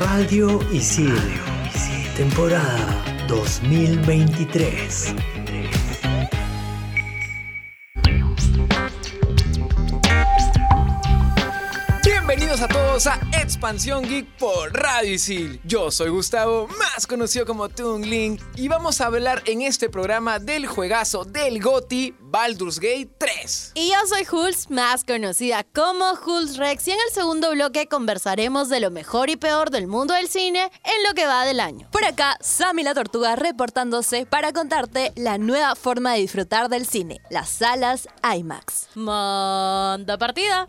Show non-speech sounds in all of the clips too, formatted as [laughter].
Radio Isil, temporada 2023. Bienvenidos a todos a Expansión Geek por Radio Isil. Yo soy Gustavo, más conocido como Toon Link, y vamos a hablar en este programa del juegazo del GOTI Baldur's Gate 3. Y yo soy Hulz, más conocida como Hulz Rex, y en el segundo bloque conversaremos de lo mejor y peor del mundo del cine en lo que va del año. Por acá, Sammy la Tortuga reportándose para contarte la nueva forma de disfrutar del cine, las salas IMAX. Manda partida.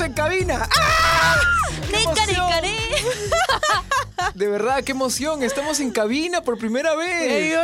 En cabina. ¡Ah! ¡Qué emoción! De verdad, qué emoción. Estamos en cabina por primera vez.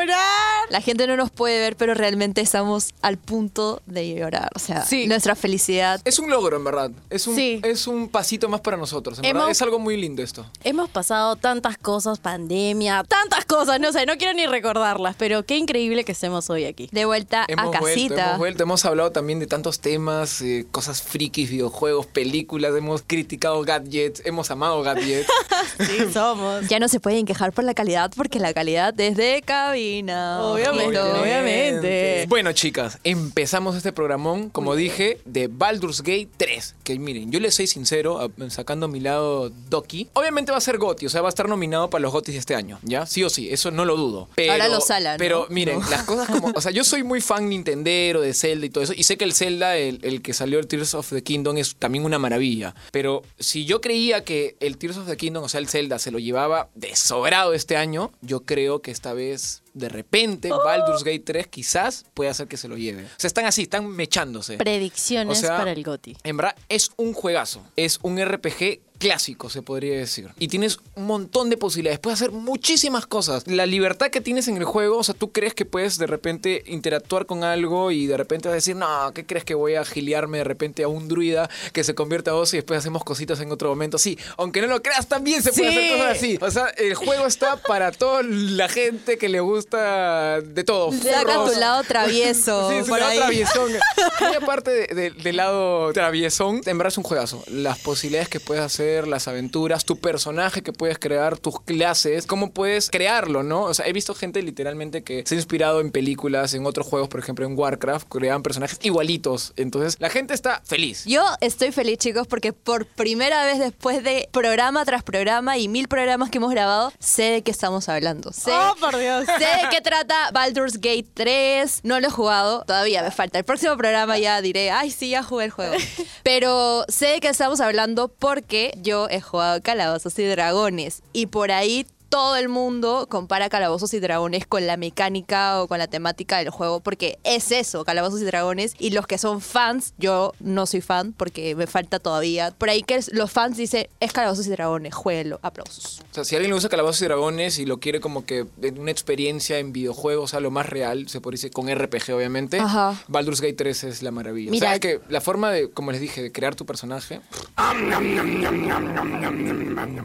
La gente no nos puede ver, pero realmente estamos al punto de llorar. O sea, Sí. nuestra felicidad. Es un logro, en verdad. Es un, Sí. es un pasito más para nosotros. En Hemos- verdad, es algo muy lindo esto. Hemos pasado tantas cosas, pandemia, tantas cosas, no sé, no quiero ni recordarlas, pero qué increíble que estemos hoy aquí. De vuelta Hemos a vuelto, casita. hemos vuelto, hemos hablado también de tantos temas, eh, cosas frikis, videojuegos, películas, hemos criticado gadgets, hemos amado gadgets. [laughs] Sí, somos. Ya no se pueden quejar por la calidad porque la calidad es de cabina. Obviamente, obviamente. Bueno, chicas, empezamos este programón, como dije, de Baldur's Gate 3. Que miren, yo les soy sincero, sacando a mi lado Doki. Obviamente va a ser GOTY, o sea, va a estar nominado para los GOTYs de este año, ¿ya? Sí o sí, eso no lo dudo. Pero, Ahora lo salan, ¿no? Pero miren, las cosas como. O sea, yo soy muy fan Nintendero, de Zelda y todo eso. Y sé que el Zelda, el, el que salió el Tears of the Kingdom, es también una maravilla. Pero si yo creía que el Tears of the Kingdom, o sea, el Zelda, se lo llevaba de sobrado este año, yo creo que esta vez. De repente, Oh. Baldur's Gate 3 quizás puede hacer que se lo lleve. O sea, están así, están mechándose. Predicciones O sea, para el GOTI. En verdad, es un juegazo. Es un RPG clásico, se podría decir. Y tienes un montón de posibilidades. Puedes hacer muchísimas cosas. La libertad que tienes en el juego, o sea, tú crees que puedes de repente interactuar con algo y de repente vas a decir, no, ¿qué crees que voy a giliarme de repente a un druida que se convierte a vos y después hacemos cositas en otro momento? Sí, aunque no lo creas, también se puede Sí. hacer cosas así. O sea, el juego está para toda la gente que le gusta de todo. Saca tu lado travieso. Sí, su lado ahí. traviesón. [laughs] Y aparte de- de- del lado traviesón, en verdad es un juegazo. Las posibilidades que puedes hacer, las aventuras, tu personaje que puedes crear, tus clases, cómo puedes crearlo, ¿no? O sea, he visto gente literalmente que se ha inspirado en películas, en otros juegos, por ejemplo en Warcraft, creaban personajes igualitos. Entonces, la gente está feliz. Yo estoy feliz, chicos, porque por primera vez después de programa tras programa y mil programas que hemos grabado, sé de qué estamos hablando. Sé, Oh, por Dios. sé de qué trata Baldur's Gate 3. No lo he jugado, todavía me falta. El próximo programa ya diré, ay, sí, ya jugué el juego. [laughs] Pero sé de qué estamos hablando porque yo he jugado Calabozos y Dragones. Y por ahí todo el mundo compara Calabozos y Dragones con la mecánica o con la temática del juego, porque es eso, Calabozos y Dragones. Y los que son fans, yo no soy fan porque me falta todavía. Por ahí que los fans dicen, es Calabozos y Dragones, jueguelo, aplausos. O sea, si alguien le gusta Calabozos y Dragones y lo quiere como que en una experiencia en videojuegos, o sea, lo más real, se podría decir, con RPG obviamente, Ajá. Baldur's Gate 3 es la maravilla. Mira- o sea, que la forma de, como les dije, de crear tu personaje,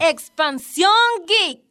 Expansión Geek.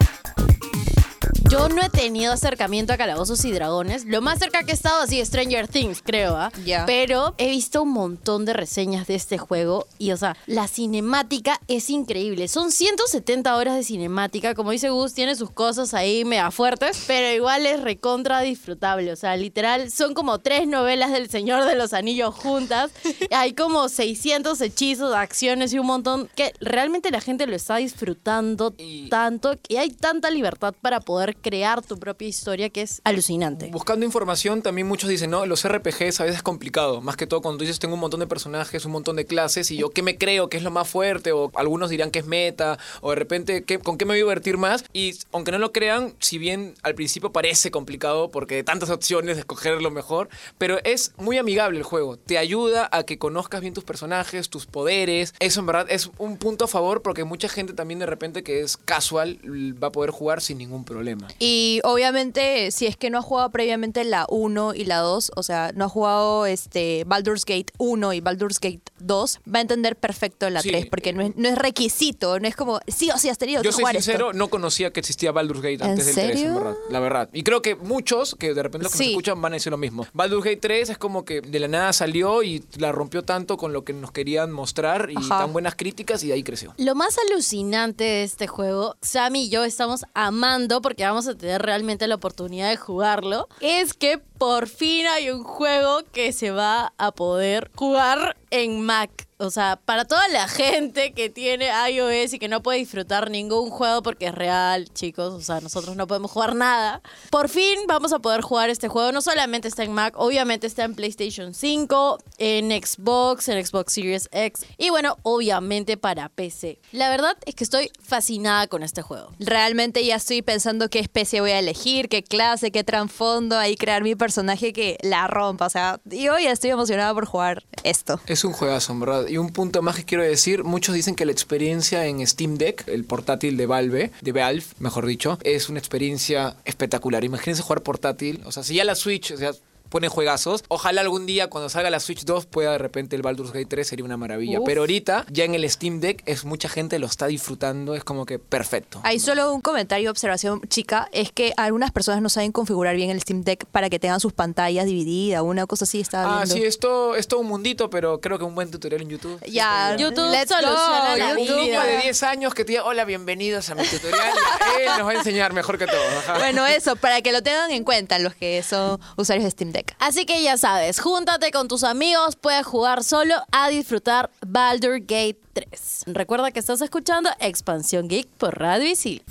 Yo no he tenido acercamiento a calabozos y dragones. Lo más cerca que he estado así Stranger Things, creo, ¿ah? Ya. Pero he visto un montón de reseñas de este juego y, o sea, la cinemática es increíble. Son 170 horas de cinemática. Como dice Gus, tiene sus cosas ahí mega fuertes, pero igual es recontra disfrutable. O sea, literal, son como tres novelas del Señor de los Anillos juntas. [laughs] Hay como 600 hechizos, acciones y un montón que realmente la gente lo está disfrutando Y- tanto que hay tanta libertad para poder crear tu propia historia, que es alucinante. Buscando información, también muchos dicen, no, los RPGs a veces es complicado. Más que todo cuando tú dices, tengo un montón de personajes, un montón de clases, y yo, ¿qué me creo? ¿Qué es lo más fuerte? O algunos dirán que es meta, o de repente, ¿qué- ¿con qué me voy a divertir más? Y aunque no lo crean, si bien al principio parece complicado, porque hay tantas opciones de escoger lo mejor, pero es muy amigable el juego. Te ayuda a que conozcas bien tus personajes, tus poderes. Eso en verdad es un punto a favor, porque mucha gente también de repente que es casual va a poder jugar sin ningún problema. Y obviamente, si es que no ha jugado previamente la 1 y la 2, o sea, no ha jugado este Baldur's Gate 1 y Baldur's Gate 2, va a entender perfecto la Sí. 3, porque no es, no es requisito, no es como, sí o sí has tenido Yo que soy jugar sincero, esto. no conocía que existía Baldur's Gate ¿En antes del 3, en serio? verdad. La verdad. Y creo que muchos, que de repente los que nos Sí. escuchan van a decir lo mismo. Baldur's Gate 3 es como que de la nada salió y la rompió tanto con lo que nos querían mostrar y Ajá. tan buenas críticas y de ahí creció. Lo más alucinante de este juego, Sammy y yo estamos amando porque vamos a tener realmente la oportunidad de jugarlo, es que por fin hay un juego que se va a poder jugar en Mac. O sea, para toda la [laughs] gente que tiene iOS y que no puede disfrutar ningún juego porque es real, chicos, o sea, nosotros no podemos jugar nada. Por fin vamos a poder jugar este juego. No solamente está en Mac, obviamente está en PlayStation 5, en Xbox, en Xbox Series X y bueno, obviamente para PC. La verdad es que estoy fascinada con este juego. Realmente ya estoy pensando qué especie voy a elegir, qué clase, qué trasfondo, ahí crear mi personaje que la rompa. O sea, yo ya estoy emocionada por jugar esto. Es un juegazo, en verdad. Y un punto más que quiero decir, muchos dicen que la experiencia en Steam Deck, el portátil de Valve, de Valve, mejor dicho, es una experiencia espectacular. Imagínense jugar portátil, o sea, si ya la Switch, o sea, pone juegazos, ojalá algún día cuando salga la Switch 2 pueda de repente el Baldur's Gate 3 sería una maravilla. Uf. Pero ahorita ya en el Steam Deck es mucha gente lo está disfrutando, es como que perfecto. Hay solo un comentario, observación chica, es que algunas personas no saben configurar bien el Steam Deck para que tengan sus pantallas divididas, una cosa así estaba Ah, sí, esto es todo un mundito, pero creo que un buen tutorial en YouTube. Ya, YouTube let's soluciona la Un YouTube. niño de 10 años que te diga, hola, bienvenidos a mi tutorial. [laughs] Él nos va a enseñar mejor que todos. Bueno, eso, para que lo tengan en cuenta los que son usuarios de Steam Deck. Así que ya sabes, júntate con tus amigos, puedes jugar solo a disfrutar Baldur Gate 3. Recuerda que estás escuchando Expansión Geek por Radio Isil.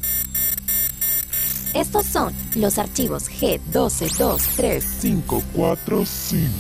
Estos son los archivos G1223. 545.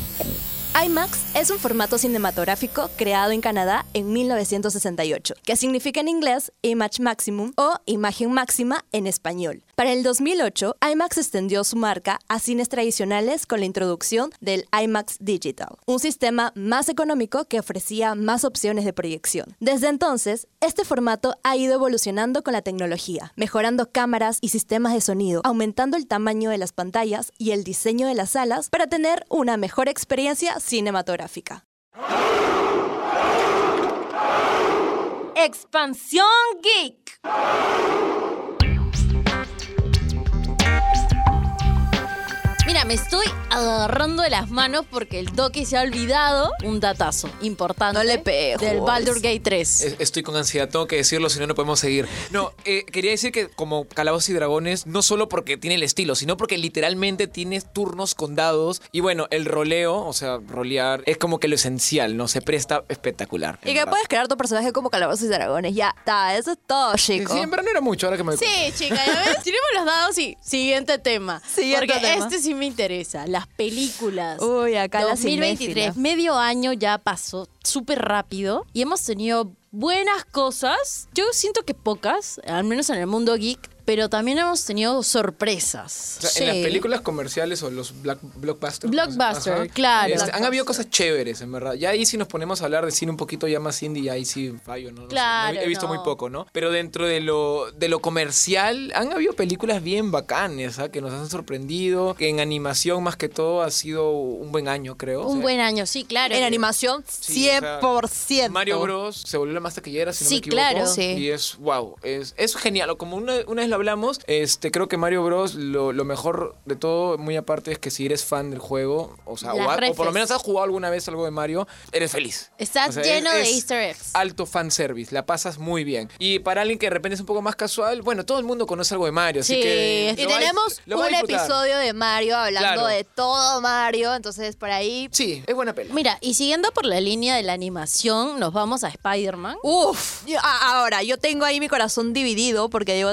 IMAX es un formato cinematográfico creado en Canadá en 1968, que significa en inglés Image Maximum o Imagen Máxima en español. Para el 2008, IMAX extendió su marca a cines tradicionales con la introducción del IMAX Digital, un sistema más económico que ofrecía más opciones de proyección. Desde entonces, este formato ha ido evolucionando con la tecnología, mejorando cámaras y sistemas de sonido, aumentando el tamaño de las pantallas y el diseño de las salas para tener una mejor experiencia cinematográfica. Expansión Geek. Mira, me estoy agarrando de las manos porque el Doki se ha olvidado un datazo importante No le del Baldur Gate 3. Es- Estoy con ansiedad, tengo que decirlo, si no, no podemos seguir. No, eh, quería decir que como Calabozos y Dragones, no solo porque tiene el estilo, sino porque literalmente tienes turnos con dados. Y bueno, el roleo, o sea, rolear, es como que lo esencial, ¿no? Se presta espectacular. Y que verdad. puedes crear tu personaje como calabozos y dragones. Ya está, eso es todo, Sí, chico. sí, en verdad no era mucho, ahora que me. Sí, chica, ya ves, tiremos los dados y siguiente tema. Siguiente porque tema. este sí me interesa, las películas. Uy, acá la 2023, cinéfila. medio año ya pasó súper rápido y hemos tenido buenas cosas. Yo siento que pocas, al menos en el mundo geek, pero también hemos tenido sorpresas. O sea, en las Sí. películas comerciales o los black, blockbusters. Blockbuster, ajá, claro. este, han habido cosas chéveres, en verdad. Ya ahí sí nos ponemos a hablar de cine un poquito ya más indie, ya ahí sí fallo, ¿no? No sé, Claro, he visto no. muy poco, ¿no? Pero dentro de lo, de lo comercial, han habido películas bien bacanes, ¿ah? Que nos han sorprendido. Que en animación, más que todo, ha sido un buen año, creo. O Un sea, buen año, sí, claro. En animación, Sí, o sea, 100%. Mario Bros. se volvió la más taquillera, si no Sí, me equivoco. claro. Sí. Y es, wow, es, es genial. Como una, una vez lo hablamos, este, creo que Mario Bros. Lo, lo mejor de todo, muy aparte, es que si eres fan del juego, o sea, o, ha- o por lo menos has jugado alguna vez algo de Mario, eres feliz. Estás O sea, lleno de es easter eggs. Alto fan service, la pasas muy bien. Y para alguien que de repente es un poco más casual, bueno, todo el mundo conoce algo de Mario, así Sí, que. Y lo va a- tenemos lo va a un disfrutar. episodio de Mario hablando Claro. de todo Mario, entonces por ahí... Sí, es buena peli. Mira, y siguiendo por la línea de la animación, nos vamos a Spider-Man. Uf, yo- a- ahora yo tengo ahí mi corazón dividido porque digo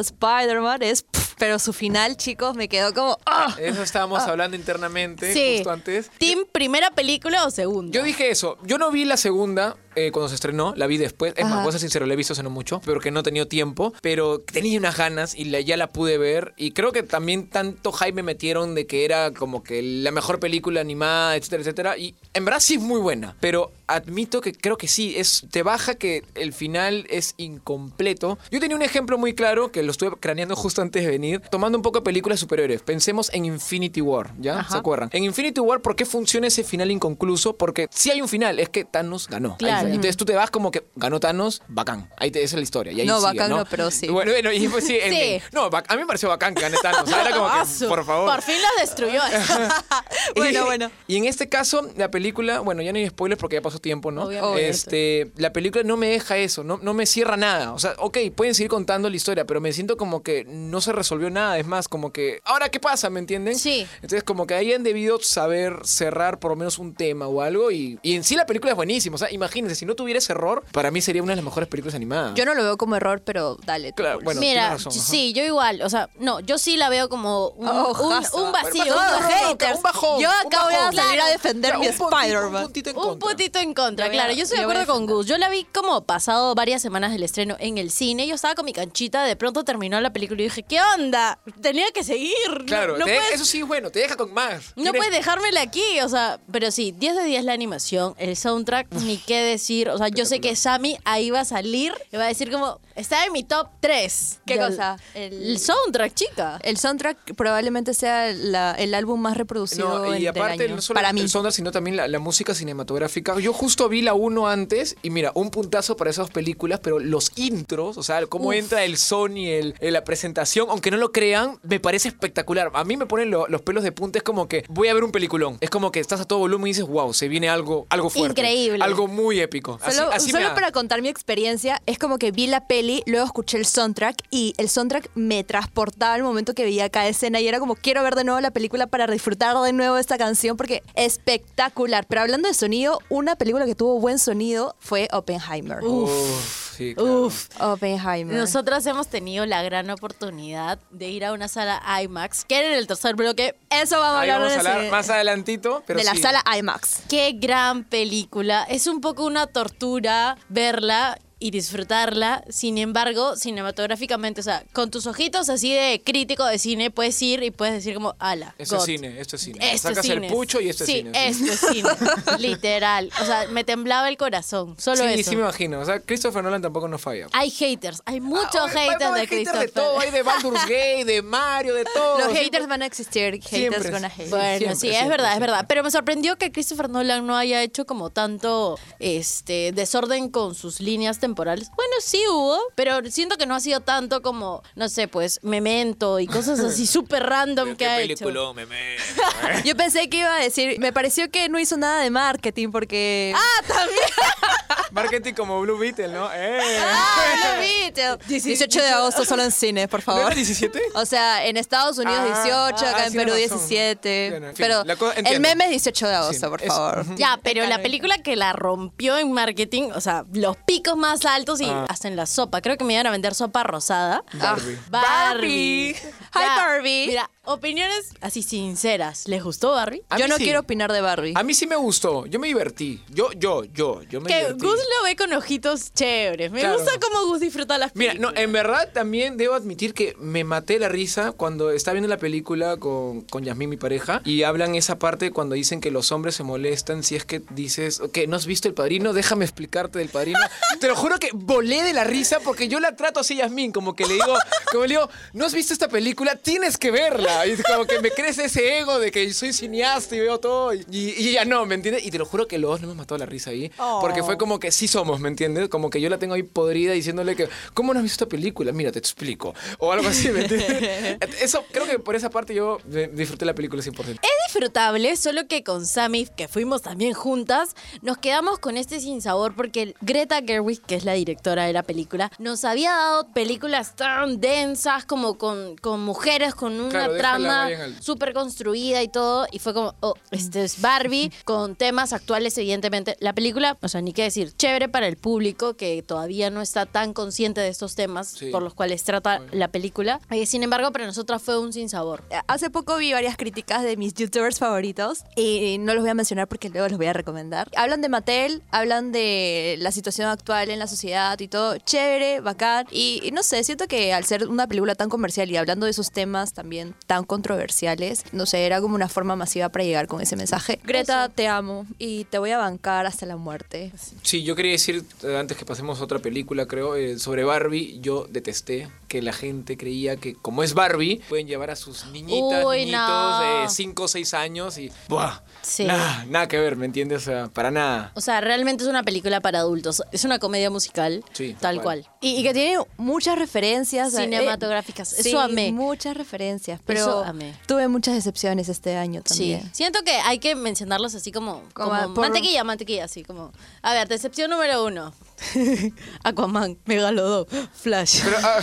Spider-Man es pff, pero su final, chicos, me quedó como... ¡ah! Eso estábamos hablando internamente Sí. justo antes. ¿Team primera película o segunda? Yo dije eso. Yo no vi la segunda eh, cuando se estrenó, la vi después. Es más, voy a ser sincero, la he visto hace no mucho, pero que no he tenido tiempo. Pero tenía unas ganas y la- ya la pude ver. Y creo que también tanto hype me metieron de que era como que la mejor película animada, etcétera, etcétera. Y en verdad sí es muy buena. Pero admito que creo que sí, es, te baja que el final es incompleto. Yo tenía un ejemplo muy claro que lo estuve craneando justo antes de venir, tomando un poco de películas superiores. Pensemos en Infinity War, ¿ya? Ajá. ¿Se acuerdan? En Infinity War, ¿por qué funciona ese final inconcluso? Porque si hay un final, es que Thanos ganó. Ahí Claro. Entonces tú te vas como que ganó Thanos, bacán. Ahí te, esa es la historia. Y ahí No, sigue, bacán no, pero sí. Bueno, bueno, y pues sí. Sí. en- no, a mí me pareció bacán que gane Thanos. O sea, era como que, [laughs] Asu, por favor. Por fin lo destruyó. [laughs] [laughs] Bueno, Y- bueno. Y en este caso, la película, bueno, ya no hay spoilers porque ya pasó tiempo, ¿no? Obviamente. Este, la película no me deja eso, no, no me cierra nada. O sea, ok, pueden seguir contando la historia, pero me siento como que no se resolvió nada. Es más, como que, ¿ahora qué pasa? ¿Me entienden? Sí. Entonces, como que hayan debido saber cerrar por lo menos un tema o algo. Y, y en sí la película es buenísima. O sea, imagínense, si no tuviera ese error, para mí sería una de las mejores películas animadas. Yo no lo veo como error, pero dale. Claro, bueno, Mira, razón, sí, yo igual. O sea, no, yo sí la veo como un, Oh, un- Hasa. un vacío. Pero, un no, no, no, vacío. no, un bajón, Yo un acabo de bajón. salir a defender Claro, mi un puntito, Un Spider-Man. puntito en Un contra. puntito en contra, voy a- claro. Yo estoy de voy a acuerdo con. Gus. Yo la vi como pasado varias semanas del estreno en el cine. Yo estaba con mi canchita, de pronto terminó la película y dije, ¿qué onda? Tenía que seguir. Claro, no, te- puedes, eso sí es bueno, te deja con más. no Tienes- puedes dejármela aquí. O sea, pero sí, 10 de 10 la animación, el soundtrack, ni qué decir. O sea, yo sé que Sammy ahí va a salir y va a decir como, está en mi top 3. ¿Qué cosa? El, El- soundtrack, chica. El soundtrack probablemente sea la- el álbum más reproducido No, y aparte no solo para mí. el soundtrack, sino también la, la música cinematográfica. Yo justo vi la 1 antes y mira, un puntazo para esas películas, pero los intros, o sea, cómo entra el Sony, el, el- la presentación, aunque no lo crean, me parece espectacular. A mí me ponen lo- los pelos de punta, es como que voy a ver un peliculón. Es como que estás a todo volumen y dices, wow, se viene algo, algo fuerte. Increíble. Algo muy épico. Solo, así solo para contar mi experiencia, es como que vi la peli, luego escuché el soundtrack y el soundtrack me transportaba al momento que veía cada escena y era como quiero ver de nuevo la película para disfrutar de nuevo esta canción porque espectacular. Pero hablando de sonido, una película que tuvo buen sonido fue Oppenheimer. Uf, sí, claro. Uf. Oppenheimer. Nosotras hemos tenido la gran oportunidad de ir a una sala IMAX, que era en el tercer bloque. Eso vamos a Ahí hablar, vamos a hablar ese- más adelantito, pero de la sala IMAX. Qué gran película. Es un poco una tortura verla y disfrutarla. Sin embargo, cinematográficamente, o sea, con tus ojitos así de crítico de cine, puedes ir y puedes decir como, ala. Esto es cine, esto es cine. Esto Sacas es el cine. pucho y esto es sí, cine. esto es cine. [laughs] Literal. O sea, me temblaba el corazón. Solo sí, eso. sí me imagino. O sea, Christopher Nolan tampoco nos falla. Hay haters, hay muchos Ah, hay- haters hay de Christopher. de todo, hay de Baldur's [laughs] Gate, de Mario, de todo. Los Sí, haters van a existir, haters Siempre. gonna hate. Bueno, Siempre, sí, es siempre, verdad, es verdad. Pero me sorprendió que Christopher Nolan no haya hecho como tanto este desorden con sus líneas temporales. Bueno, sí hubo, pero siento que no ha sido tanto como, no sé, pues, Memento y cosas así [laughs] súper random que ha hecho. meme. [laughs] Yo pensé que iba a decir, me pareció que no hizo nada de marketing porque... Ah, también. [laughs] Marketing como Blue Beetle, ¿no? ¡Eh! Ah, no, Beatle. 18 de agosto solo en cines, por ¿No favor. era 17? O sea, en Estados Unidos Ah, 18, ah, acá en tiene Perú razón. 17. Bueno, en fin, pero cosa- el meme es 18 de agosto, Sí, por eso. favor. Ya, pero la película que la rompió en marketing, o sea, los picos más altos y Ah. hasta en la sopa. Creo que me iban a vender sopa rosada. Barbie. Ah, Barbie. Barbie. Hi, Barbie. Mira, opiniones así sinceras. ¿Les gustó Barbie? A Yo mí no sí. quiero opinar de Barbie. A mí sí me gustó. Yo me divertí. Yo, yo, yo, yo me Que divertí. Gus lo ve con ojitos chéveres. Me Claro. gusta cómo Gus disfruta las Mira, películas. no, en verdad también debo admitir que me maté la risa cuando estaba viendo la película con, con Yasmín, mi pareja, y hablan esa parte cuando dicen que los hombres se molestan si es que dices, ok, ¿no has visto el padrino? Déjame explicarte del padrino. [laughs] Te lo juro que volé de la risa porque yo la trato así, Yasmín, como que le digo, como le digo, ¿no has visto esta película? Tienes que verla. [laughs] Y como que me crece ese ego de que soy cineasta y veo todo. Y, y ella no, ¿me entiendes? Y te lo juro que los dos nos hemos matado la risa ahí. Porque fue como que sí somos, ¿me entiendes? Como que yo la tengo ahí podrida diciéndole que, ¿cómo no has visto esta película? Mira, te explico. O algo así, ¿me entiendes? [laughs] Eso, creo que por esa parte yo eh, disfruté la película 100%. Es disfrutable, solo que con Sammy, que fuimos también juntas, nos quedamos con este sinsabor porque Greta Gerwig, que es la directora de la película, nos había dado películas tan densas como con, con mujeres con una Claro, trama súper construida y todo. Y fue como, oh, este es Barbie [laughs] con temas actuales, evidentemente. La película, o sea, ni qué decir, chévere para el público que todavía no está tan consciente de estos temas Sí. por los cuales trata la película. Eh, sin embargo, para nosotras fue un sinsabor. Hace poco vi varias críticas de mis youtubers favoritos y no los voy a mencionar porque luego los voy a recomendar. Hablan de Mattel, hablan de la situación actual en la sociedad y todo. Chévere, bacán. Y, y no sé, siento que al ser una película tan comercial y hablando de esos temas también tan controversiales, no sé, era como una forma masiva para llegar con ese mensaje. Greta, te amo y te voy a bancar hasta la muerte. Sí, yo quería decir, eh, antes que pasemos a otra película, creo, eh, sobre Barbie, yo detesté que la gente creía que como es Barbie, pueden llevar a sus niñitas, Uy, niñitos no. de 5 o 6 años y... ¡Buah! Sí. Nada, nada que ver, ¿me entiendes? O sea, para nada. O sea, realmente es una película para adultos. Es una comedia musical, Sí, tal cual. cual. Y, y que tiene muchas referencias eh, Cinematográficas. Eso sí, amé. Muchas referencias, pero Eso amé. tuve muchas decepciones este año Sí, también. siento que hay que mencionarlos así como, Como como por- mantequilla, mantequilla, así como. A ver, decepción número uno. [laughs] Aquaman, Megalodon, Flash. Pero, ah,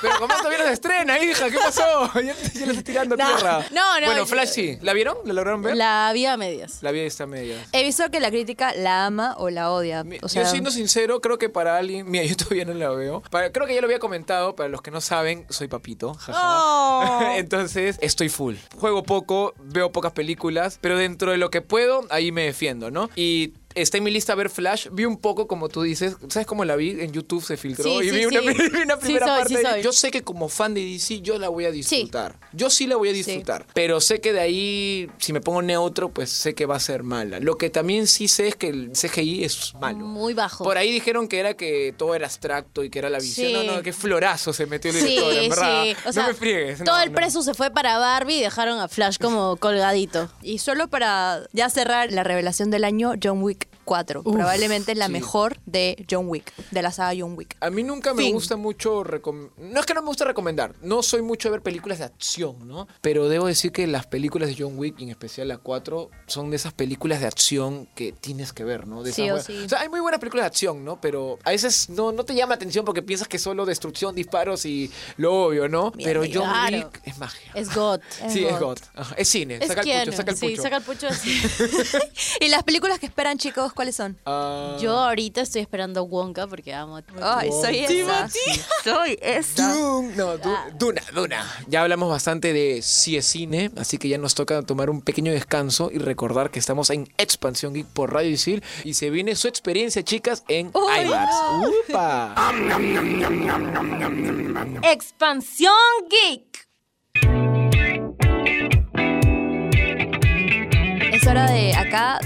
pero ¿cómo todavía no se estrena, hija? ¿Qué pasó? [laughs] Ya, ya lo estoy tirando No, tierra. no, no, Bueno, yo- Flash sí. ¿La vieron? ¿La lograron ver? La vi a medias. La vi está a medias. He visto que la crítica la ama o la odia. Mi- O sea, yo siendo sincero, creo que para alguien, mira, yo todavía no la veo. Para- creo que ya lo había comentado, para los que no saben, soy papito. jaja. Oh. [laughs] Entonces, estoy full. Juego poco, veo pocas películas, pero dentro de lo que puedo, ahí me defiendo, ¿no? Y está en mi lista ver Flash. Vi un poco, como tú dices. ¿Sabes cómo la vi? En YouTube se filtró. Sí, y sí, vi, una, sí. [laughs] vi una Sí primera soy, parte. sí soy. Yo sé que como fan de DC, yo la voy a disfrutar. Yo sí la voy a disfrutar. Pero sé que de ahí, si me pongo neutro, pues sé que va a ser mala. Lo que también sí sé es que el CGI es malo. Muy bajo. Por ahí dijeron que era que todo era abstracto y que era la visión. Sí. No, no, qué florazo se metió el Sí, director, en verdad. sí. O sea, no me friegues. todo no, el no. preso se fue para Barbie y dejaron a Flash como colgadito. Y solo para ya cerrar la revelación del año, John Wick 4. Probablemente la sí. mejor de John Wick, de la saga John Wick. A mí nunca me Fin. gusta mucho recom- No es que no me gusta recomendar. No soy mucho de ver películas de acción, ¿no? Pero debo decir que las películas de John Wick, y en especial la 4, son de esas películas de acción que tienes que ver, ¿no? De Sí esas o sí. sea, hay muy buenas películas de acción, ¿no? Pero a veces no, no te llama atención porque piensas que es solo destrucción, disparos y lo obvio, ¿no? Pero John claro. Wick es magia. Es God. [laughs] sí, God. es God. Ajá, Es cine. Es saca el pucho, saca el Sí, pucho. saca el pucho así. [laughs] [laughs] ¿Y las películas que esperan, chicos, cuáles son? Ah, Yo ahorita estoy esperando Wonka porque amo a Ay, soy esa. Soy esa. Dune, no, Du- Duna, Duna. Ya hablamos bastante de si es cine, así que ya nos toca tomar un pequeño descanso y recordar que estamos en Expansión Geek por Radio Isil y se viene su experiencia, chicas, en Uy, IMAX. ¡Upa! Expansión Geek.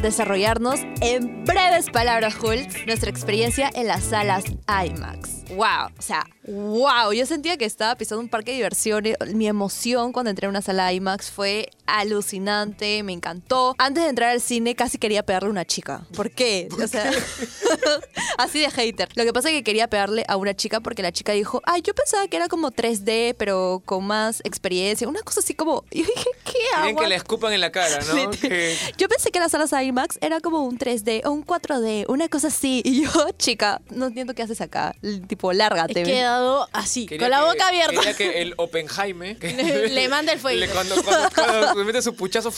Desarrollarnos en breves palabras, Hulk, nuestra experiencia en las salas IMAX. Wow, o sea, wow. Yo sentía que estaba pisando un parque de diversiones. Mi emoción cuando entré a una sala IMAX fue alucinante, me encantó. Antes de entrar al cine casi quería pegarle a una chica. ¿Por qué? O sea, [laughs] así de hater. Lo que pasa es que quería pegarle a una chica porque la chica dijo, ay, yo pensaba que era como 3D, pero con más experiencia. Una cosa así como, yo dije, ¿qué hago? Quieren que le escupan en la cara, ¿no? [laughs] Yo pensé que las salas IMAX era como un 3D o un 4D, una cosa así. Y yo, [laughs] chica, no entiendo qué haces acá. L- Tipo, lárgate. He quedado así, quería con la que- boca abierta. Quería que el Oppenheimer [laughs] Le manda el fuego. le- cuando, cuando, cuando le mete su puchazo,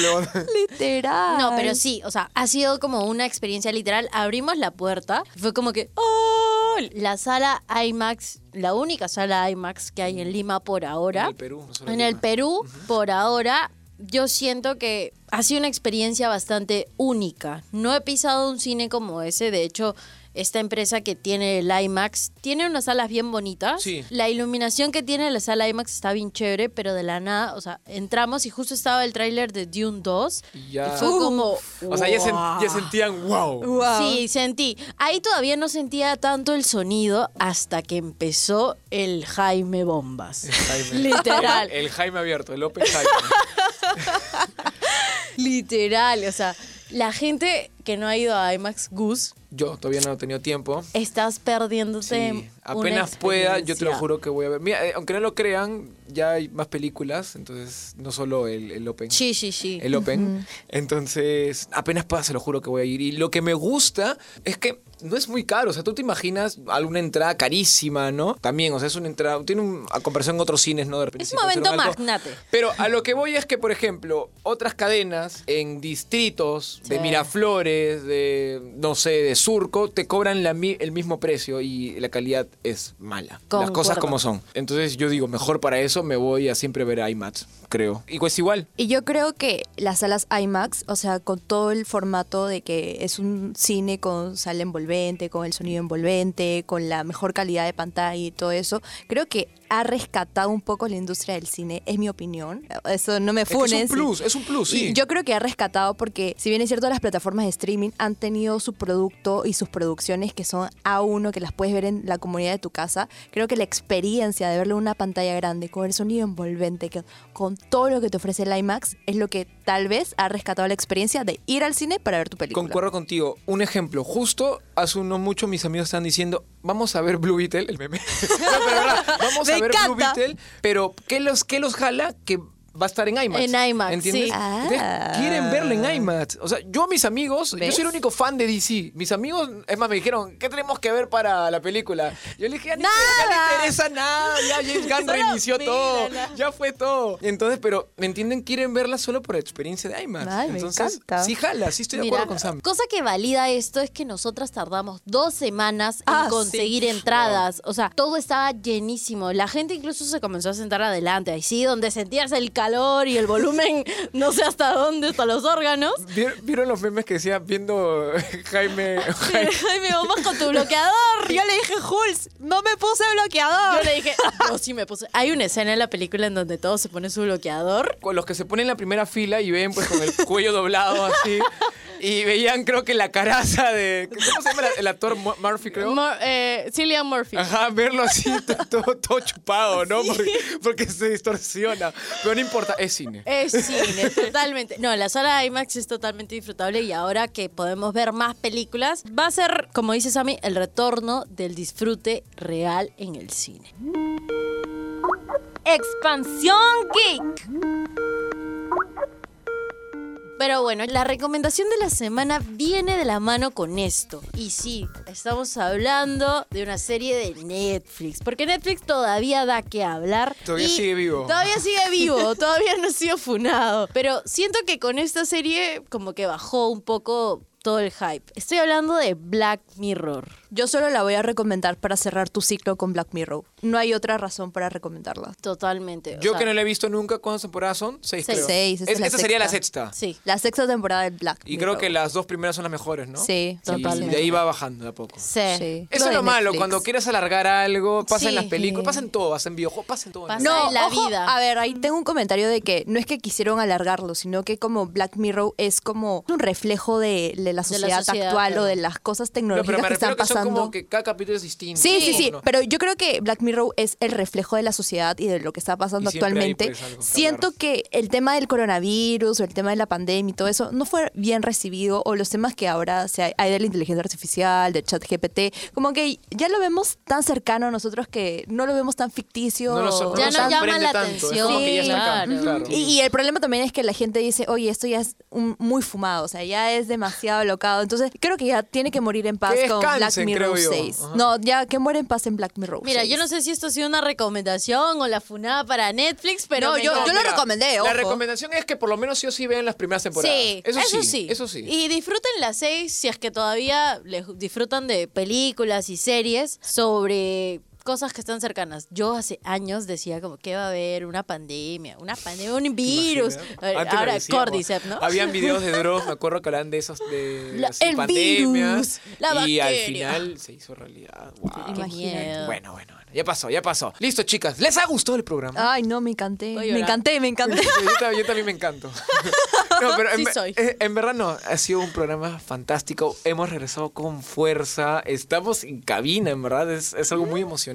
le- [laughs] Literal. No, pero sí, o sea, ha sido como una experiencia literal. Abrimos la puerta, fue como que, ¡oh! La sala IMAX, la única sala IMAX que hay en Lima por ahora. En el Perú, no solo En en el Lima. Perú, por ahora, yo siento que ha sido una experiencia bastante única. No he pisado un cine como ese, de hecho... Esta empresa que tiene el IMAX tiene unas salas bien bonitas. Sí. La iluminación que tiene la sala IMAX está bien chévere, pero de la nada, o sea, entramos y justo estaba el tráiler de Dune 2 Y ya- y fue como... O sea, ya, sen- ya sentían wow. Wow. Sí, sentí. Ahí todavía no sentía tanto el sonido hasta que empezó el Jaime Bombas. Jaime. Literal. El, el Jaime abierto, el Oppenheimer. [laughs] Literal, o sea, la gente que no ha ido a IMAX Goose, Yo todavía no he tenido tiempo. estás perdiéndote Sí, una apenas pueda, yo te lo juro que voy a ver. Mira, eh, aunque no lo crean, ya hay más películas, entonces no solo el, el Open. Sí, sí, sí. El Open. Entonces, apenas pueda, se lo juro que voy a ir. Y lo que me gusta es que no es muy caro. O sea, tú te imaginas alguna entrada carísima, ¿no? También, o sea, es una entrada. Tiene un, a comparación con otros cines, ¿no? De repente Es un momento magnate. Pero a lo que voy es que, por ejemplo, otras cadenas en distritos de Sí. De, no sé, de Surco, te cobran la el mismo precio y la calidad es mala. Las cosas como son. Entonces yo digo, mejor para eso me voy a siempre ver IMAX, creo. Y pues igual. Y yo creo que las salas IMAX, o sea, con todo el formato de que es un cine con sala envolvente, con el sonido envolvente, con la mejor calidad de pantalla y todo eso, creo que ha rescatado un poco la industria del cine, es mi opinión. Eso no me Es que funen. es un plus, es un plus, sí. Y yo creo que ha rescatado porque, si bien es cierto, las plataformas de streaming han tenido su producto y sus producciones que son A1, que las puedes ver en la comunidad de tu casa, creo que la experiencia de verlo en una pantalla grande, con el sonido envolvente, que, con todo lo que te ofrece el IMAX, es lo que tal vez ha rescatado la experiencia de ir al cine para ver tu película. Concuerdo contigo. Un ejemplo, justo hace no mucho mis amigos están diciendo, vamos a ver Blue Beetle, el meme. [laughs] no, pero verdad, vamos Me a ver Blue encanta. Beetle, pero ¿qué los, qué los jala? Que va a estar en IMAX. En IMAX, ¿Entiendes? sí. Ah. quieren verlo en IMAX. O sea, yo mis amigos, ¿Ves? yo soy el único fan de DC. Mis amigos, es más, me dijeron, ¿qué tenemos que ver para la película? Yo le dije, ya, ni- ya no interesa nada, ya James Gunn reinició todo, ya fue todo. Entonces, pero, ¿me entienden? Quieren verla solo por la experiencia de IMAX. Ay, Entonces, sí jala, sí estoy de Mira, acuerdo con Sam. Cosa que valida esto es que nosotras tardamos dos semanas en Ah, conseguir entradas. O sea, todo estaba llenísimo. La gente incluso se comenzó a sentar adelante, ahí sí, donde sentías el calor y el volumen, [laughs] no sé hasta dónde, hasta los órganos. ¿Vieron, los memes que decía viendo Jaime? [laughs] Jaime Ay, me vamos con tu bloqueador. Yo le dije, Jules, no me puse bloqueador. Yo le dije, yo sí me puse. Hay una escena en la película en donde todos se ponen su bloqueador. con los que se ponen en la primera fila y ven pues con el cuello doblado así y veían creo que la caraza de ¿cómo se llama el actor Mu- Murphy creo? Mor- eh, Cillian Murphy. Ajá, verlo así [laughs] to- todo, todo chupado, ¿no? Porque, porque se distorsiona. Pero no importa, es cine. Es cine, totalmente. No, la sala IMAX es totalmente disfrutable y ahora que podemos ver más películas, va a ser, como dice Sammy, el retorno del disfrute real en el cine. Expansión Geek. Pero bueno, la recomendación de la semana viene de la mano con esto. Y sí, estamos hablando de una serie de Netflix, porque Netflix todavía da que hablar. Todavía sigue vivo. Todavía sigue vivo, [laughs] todavía no ha sido funado. Pero siento que con esta serie como que bajó un poco todo el hype. Estoy hablando de Black Mirror. Yo solo la voy a recomendar para cerrar tu ciclo con Black Mirror. No hay otra razón para recomendarla. Totalmente. Yo sea, que no la he visto nunca, ¿cuántas temporadas son? Seis, Seis. creo. Seis, esta es la esta sería la sexta. Sí. La sexta temporada de Black Y creo Mirror. que las dos primeras son las mejores, ¿no? Sí, Y totalmente. de ahí va bajando de a poco. Sí. Sí. Eso es lo malo, Netflix. cuando quieres alargar algo, pasa en las películas, pasa en todo, pasa en videojuegos, pasa en todo. Pasa No, en la ojo, vida. A ver, ahí tengo un comentario de que no es que quisieron alargarlo, sino que como Black Mirror es como un reflejo de, de la sociedad sociedad, actual claro. o de las cosas No, tecnológicas pero me que están que son pasando. como que cada capítulo es distinto. Sí, sí, sí, ¿no? pero yo creo que Black Mirror es el reflejo de la sociedad y de lo que está pasando Y siempre hay, actualmente. pues, Siento que el tema del coronavirus o el tema de la pandemia y todo eso no fue bien recibido o los temas que ahora se hay, hay de la inteligencia artificial, de chat GPT, como que ya lo vemos tan cercano a nosotros que no lo vemos tan ficticio. No Ya nos no llama la tanto, atención. como que ya está acá, Claro. claro. Y, y el problema también es que la gente dice, oye, esto ya es un- muy fumado, o sea, ya es demasiado locado. Entonces, creo que ya tiene que morir en paz Que con Black Mirror creo yo. 6. Ajá. No, ya que muere en paz en Black Mirror Mira, 6. yo no sé si esto ha sido una recomendación o la funada para Netflix, pero No, yo- encanta. lo recomendé, La recomendación es que por lo menos sí o sí vean las primeras temporadas. Sí, eso, eso, sí, sí. Eso sí. Y disfruten las seis si es que todavía les disfrutan de películas y series sobre cosas que están cercanas. Yo hace años decía como que va a haber una pandemia, una pandemia, un virus. Ver, Ahora decíamos. Cordyceps, ¿no? Habían videos de [laughs] Dross, me acuerdo que hablaban de esos de La- así, el pandemias. virus, la y al final se hizo realidad. Wow. Qué miedo. Bueno, bueno, bueno. Ya pasó, ya pasó. Listo, chicas. ¿Les ha gustado el programa? Ay, no, me encanté. Me encanté, me encanté. [laughs] Yo, también, yo también me encanto. [laughs] No, pero en, Sí soy. eh, en verdad no, ha sido un programa fantástico. Hemos regresado con fuerza. Estamos en cabina, en verdad. Es, es algo muy emocionante.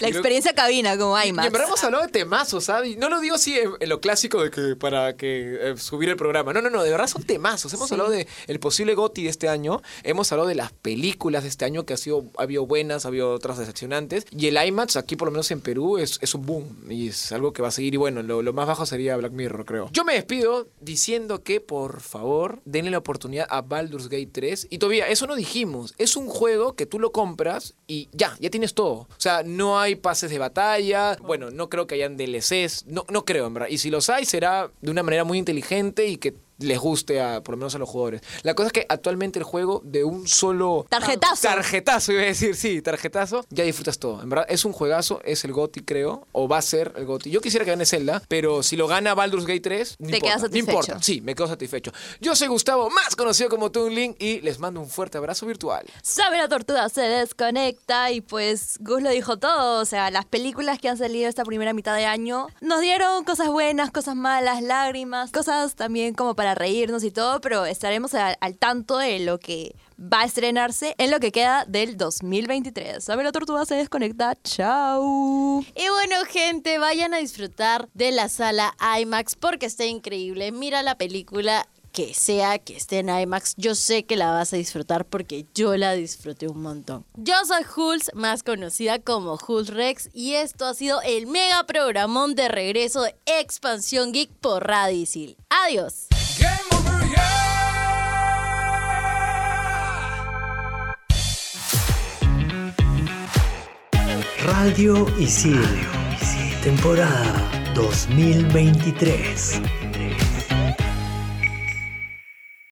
La Y experiencia cabina como y IMAX. en verdad hemos hablado de temazos, ¿sabes? Y No lo digo así en, en lo clásico de que para que eh, subir el programa. No, no, no, de verdad son temazos. Hemos hablado de el posible GOTI de este año. Hemos hablado de las películas de este año que ha sido, ha habido buenas, ha habido otras decepcionantes. Y el IMAX aquí, por lo menos en Perú, es, es un boom. Y es algo que va a seguir. Y bueno, lo, lo más bajo sería Black Mirror, creo. Yo me despido diciendo que, por favor, denle la oportunidad a Baldur's Gate 3. Y todavía, eso no dijimos. Es un juego que tú lo compras y ya, ya tienes todo. O sea, no hay pases de batalla. Bueno, no creo que hayan DLCs. No, no creo, en verdad. Y si los hay, será de una manera muy inteligente y que les guste a, por lo menos a los jugadores. La cosa es que actualmente el juego de un solo Tarjetazo. tarjetazo, iba a decir, sí, tarjetazo, ya disfrutas todo. En verdad, es un juegazo, es el GOTI, creo, o va a ser el GOTI. Yo quisiera que gane Zelda, pero si lo gana Baldur's Gate 3, no Te importa, quedas No satisfecho. importa, sí, me quedo satisfecho. Yo soy Gustavo, más conocido como Toon Link, y les mando un fuerte abrazo virtual. Sabe la tortuga se desconecta y pues Gus lo dijo todo, o sea, las películas que han salido esta primera mitad de año nos dieron cosas buenas, cosas malas, lágrimas, cosas también como para reírnos y todo, pero estaremos al, tanto de lo que va a estrenarse en lo que queda del 2023. Sabe la tortuga se desconecta. Chao. Y bueno, gente, vayan a disfrutar de la sala IMAX porque está increíble. Mira la película que sea que esté en IMAX. Yo sé que la vas a disfrutar porque yo la disfruté un montón. Yo soy Hulz, más conocida como Hulz Rex, y esto ha sido el mega programón de regreso de Expansión Geek por Radisil. Adiós. Radio Isidro. Temporada 2023.